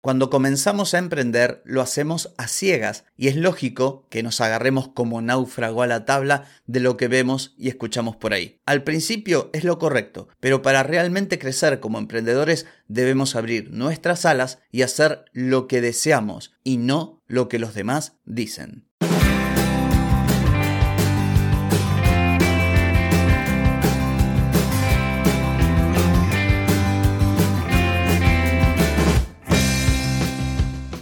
Cuando comenzamos a emprender lo hacemos a ciegas y es lógico que nos agarremos como náufrago a la tabla de lo que vemos y escuchamos por ahí. Al principio es lo correcto, pero para realmente crecer como emprendedores debemos abrir nuestras alas y hacer lo que deseamos y no lo que los demás dicen.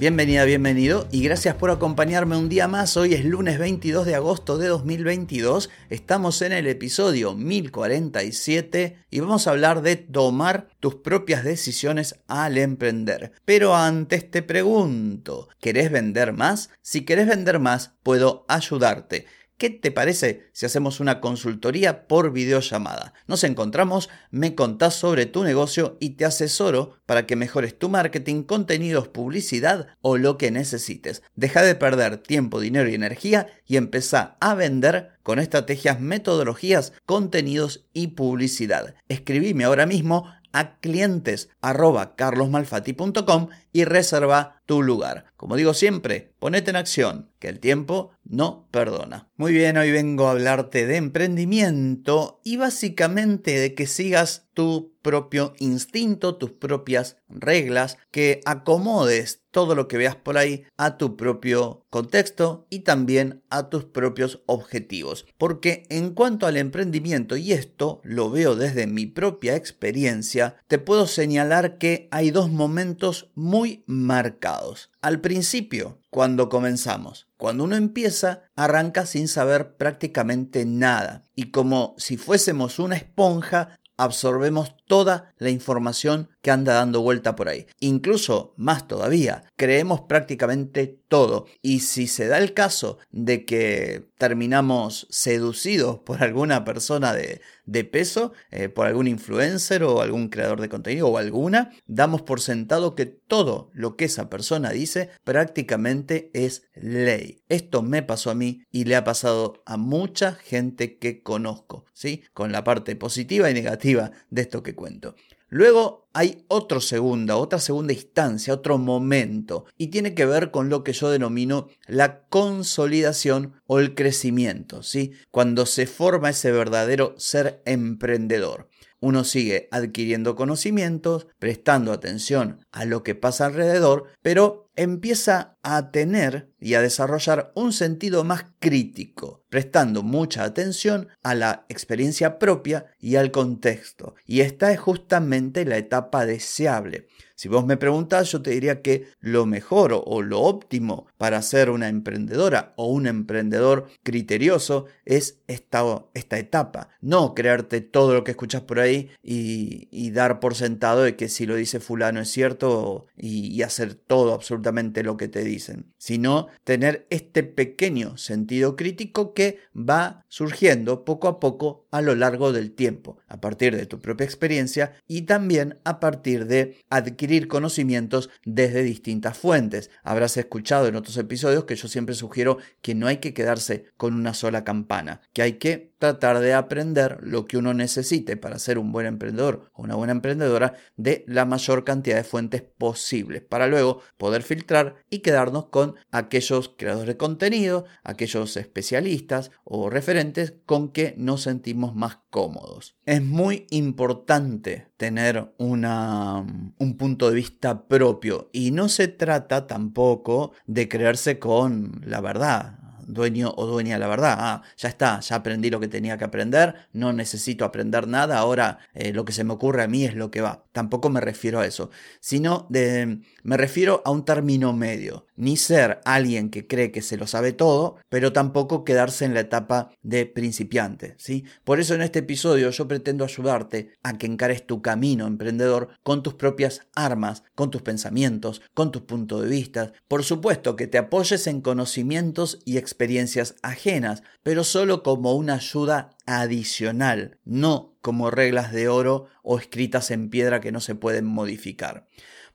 Bienvenida, bienvenido y gracias por acompañarme un día más. Hoy es lunes 22 de agosto de 2022. Estamos en el episodio 1047 y vamos a hablar de tomar tus propias decisiones al emprender. Pero antes te pregunto, ¿querés vender más? Si querés vender más, puedo ayudarte. ¿Qué te parece si hacemos una consultoría por videollamada? Nos encontramos, me contás sobre tu negocio y te asesoro para que mejores tu marketing, contenidos, publicidad o lo que necesites. Deja de perder tiempo, dinero y energía y empezá a vender con estrategias, metodologías, contenidos y publicidad. Escribime ahora mismo a clientes carlosmalfati.com y reserva tu lugar. Como digo siempre, ponete en acción, que el tiempo no perdona. Muy bien, hoy vengo a hablarte de emprendimiento y básicamente de que sigas tu propio instinto, tus propias reglas, que acomodes todo lo que veas por ahí a tu propio contexto y también a tus propios objetivos. Porque en cuanto al emprendimiento, y esto lo veo desde mi propia experiencia, te puedo señalar que hay dos momentos muy marcados. Al principio, cuando comenzamos. Cuando uno empieza, arranca sin saber prácticamente nada. Y como si fuésemos una esponja, absorbemos toda la información que anda dando vuelta por ahí. Incluso más todavía, creemos prácticamente todo. Y si se da el caso de que terminamos seducidos por alguna persona de, peso, eh, por algún influencer o algún creador de contenido o alguna, damos por sentado que todo lo que esa persona dice prácticamente es ley. Esto me pasó a mí y le ha pasado a mucha gente que conozco, ¿sí? Con la parte positiva y negativa de esto que cuento. Luego hay otro segunda, otra segunda instancia, otro momento, y tiene que ver con lo que yo denomino la consolidación o el crecimiento, ¿sí? Cuando se forma ese verdadero ser emprendedor. Uno sigue adquiriendo conocimientos, prestando atención a lo que pasa alrededor, pero empieza a tener y a desarrollar un sentido más crítico, prestando mucha atención a la experiencia propia y al contexto. Y esta es justamente la etapa deseable. Si vos me preguntás, yo te diría que lo mejor o lo óptimo para ser una emprendedora o un emprendedor criterioso es esta, esta etapa. No creerte todo lo que escuchas por ahí y, dar por sentado de que si lo dice fulano es cierto y, y hacer todo absolutamente lo que te dicen, sino tener este pequeño sentido crítico que va surgiendo poco a poco a lo largo del tiempo, a partir de tu propia experiencia y también a partir de adquirir conocimientos desde distintas fuentes. Habrás escuchado en otros episodios que yo siempre sugiero que no hay que quedarse con una sola campana, que hay que tratar de aprender lo que uno necesite para ser un buen emprendedor o una buena emprendedora de la mayor cantidad de fuentes posibles para luego poder filtrar y quedarnos con aquellos creadores de contenido, aquellos especialistas o referentes con que nos sentimos más cómodos. Es muy importante tener un punto de vista propio y no se trata tampoco de creerse con la verdad dueño o dueña de la verdad. Ah, ya está, ya aprendí lo que tenía que aprender, no necesito aprender nada, ahora eh, lo que se me ocurre a mí es lo que va. Tampoco me refiero a eso, sino de, me refiero a un término medio. Ni ser alguien que cree que se lo sabe todo, pero tampoco quedarse en la etapa de principiante. ¿sí? Por eso en este episodio yo pretendo ayudarte a que encares tu camino emprendedor con tus propias armas, con tus pensamientos, con tus puntos de vista. Por supuesto que te apoyes en conocimientos y experiencias experiencias ajenas, pero solo como una ayuda adicional, no como reglas de oro o escritas en piedra que no se pueden modificar.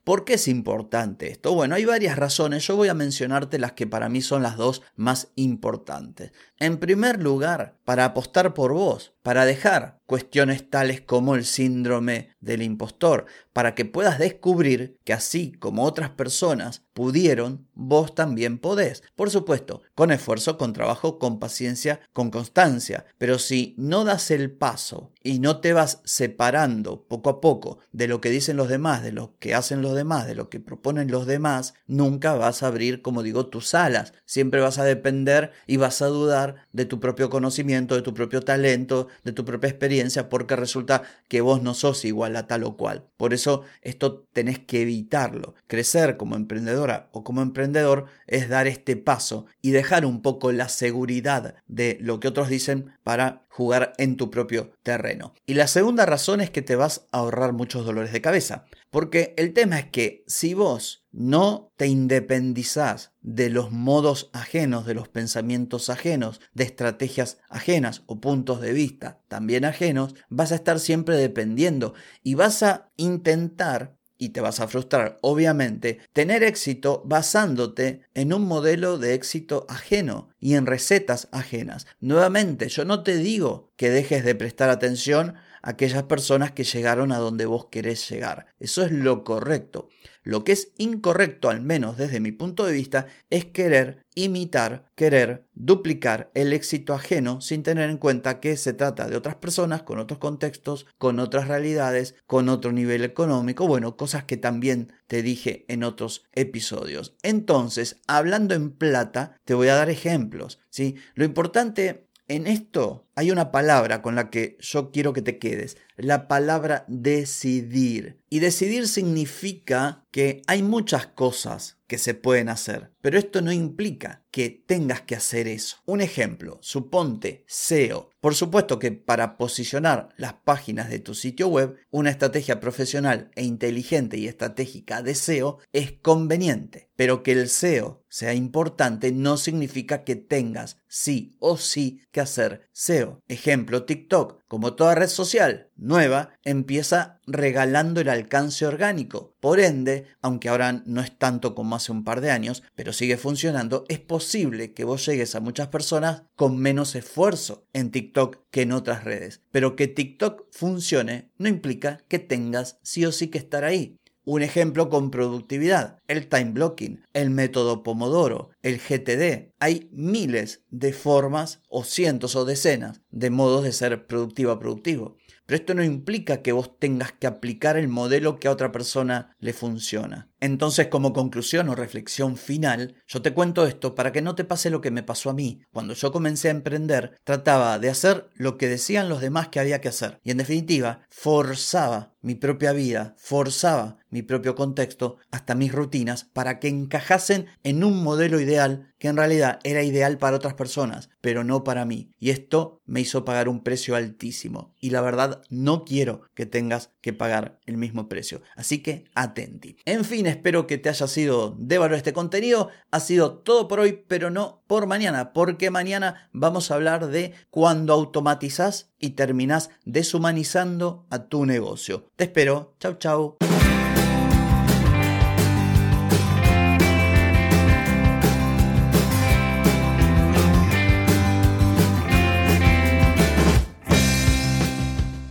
¿Por qué es importante esto? Bueno, hay varias razones. Yo voy a mencionarte las que para mí son las dos más importantes. En primer lugar, para apostar por vos, para dejar cuestiones tales como el síndrome del impostor, para que puedas descubrir que así como otras personas pudieron, vos también podés. Por supuesto, con esfuerzo, con trabajo, con paciencia, con constancia. Pero si no das el paso y no te vas separando poco a poco de lo que dicen los demás, de lo que hacen los demás, de lo que proponen los demás, nunca vas a abrir, como digo, tus alas. Siempre vas a depender y vas a dudar de tu propio conocimiento, de tu propio talento, de tu propia experiencia, porque resulta que vos no sos igual a tal o cual. Por eso esto tenés que evitarlo. Crecer como emprendedora o como emprendedor es dar este paso y dejar un poco la seguridad de lo que otros dicen para jugar en tu propio terreno. Y la segunda razón es que te vas a ahorrar muchos dolores de cabeza. Porque el tema es que si vos no te independizás de los modos ajenos, de los pensamientos ajenos, de estrategias ajenas o puntos de vista también ajenos, vas a estar siempre dependiendo y vas a intentar y te vas a frustrar, obviamente, tener éxito basándote en un modelo de éxito ajeno y en recetas ajenas. Nuevamente, yo no te digo que dejes de prestar atención aquellas personas que llegaron a donde vos querés llegar. Eso es lo correcto. Lo que es incorrecto, al menos desde mi punto de vista, es querer imitar, querer duplicar el éxito ajeno sin tener en cuenta que se trata de otras personas con otros contextos, con otras realidades, con otro nivel económico, bueno, cosas que también te dije en otros episodios. Entonces, hablando en plata, te voy a dar ejemplos, ¿sí? Lo importante en esto hay una palabra con la que yo quiero que te quedes, la palabra decidir. Y decidir significa que hay muchas cosas que se pueden hacer, pero esto no implica que tengas que hacer eso. Un ejemplo, suponte SEO. Por supuesto que para posicionar las páginas de tu sitio web, una estrategia profesional e inteligente y estratégica de SEO es conveniente, pero que el SEO sea importante no significa que tengas sí o sí que hacer SEO. Ejemplo, TikTok, como toda red social nueva, empieza regalando el alcance orgánico. Por ende, aunque ahora no es tanto como hace un par de años, pero sigue funcionando, es posible que vos llegues a muchas personas con menos esfuerzo en TikTok que en otras redes. Pero que TikTok funcione no implica que tengas sí o sí que estar ahí. Un ejemplo con productividad, el time blocking, el método Pomodoro, el GTD. Hay miles de formas o cientos o decenas de modos de ser productivo a productivo. Pero esto no implica que vos tengas que aplicar el modelo que a otra persona le funciona. Entonces, como conclusión o reflexión final, yo te cuento esto para que no te pase lo que me pasó a mí. Cuando yo comencé a emprender, trataba de hacer lo que decían los demás que había que hacer. Y en definitiva, forzaba mi propia vida, forzaba mi propio contexto, hasta mis rutinas, para que encajasen en un modelo ideal que en realidad era ideal para otras personas, pero no para mí. Y esto me hizo pagar un precio altísimo. Y la verdad, no quiero que tengas que pagar el mismo precio. Así que atenti. En fin, espero que te haya sido de valor este contenido. Ha sido todo por hoy, pero no por mañana, porque mañana vamos a hablar de cuando automatizas y terminas deshumanizando a tu negocio. Te espero. Chau, chau.